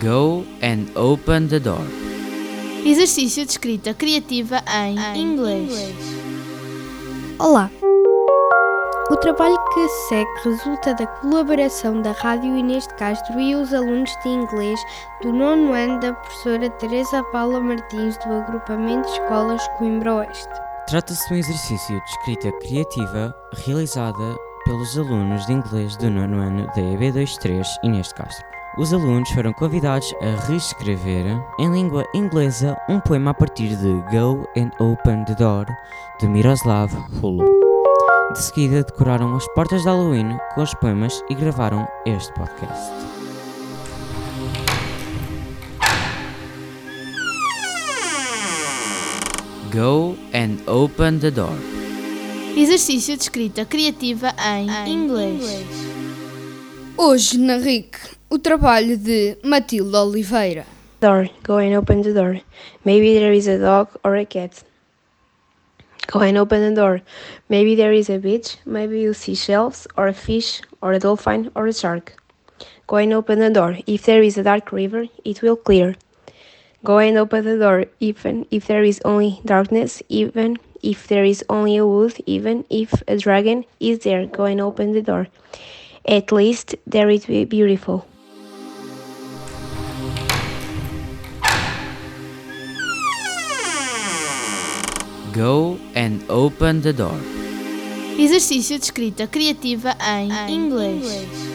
Go and open the door. Exercício de escrita criativa em, inglês. Olá! O trabalho que se segue resulta da colaboração da Rádio Inês de Castro e os alunos de inglês do nono ano da professora Teresa Paula Martins do agrupamento de escolas Coimbra Oeste. Trata-se de um exercício de escrita criativa realizada pelos alunos de inglês do nono ano da EB23 Inês de Castro. Os alunos foram convidados a reescrever em língua inglesa um poema a partir de Go and Open the Door de Miroslav Hulu. De seguida decoraram as portas de Halloween com os poemas e gravaram este podcast. Go and open the door. Exercício de escrita criativa em, inglês. Hoje na RIC, o trabalho de Matilde Oliveira. Door. Go and open the door. Maybe there is a dog or a cat. Go and open the door. Maybe there is a beach. Maybe you see shells or a fish or a dolphin or a shark. Go and open the door. If there is a dark river, it will clear. Go and open the door, even if there is only darkness, even if there is only a wood, even if a dragon is there. Go and open the door. At least there it will be beautiful. Go and open the door. Exercício de escrita criativa em, inglês.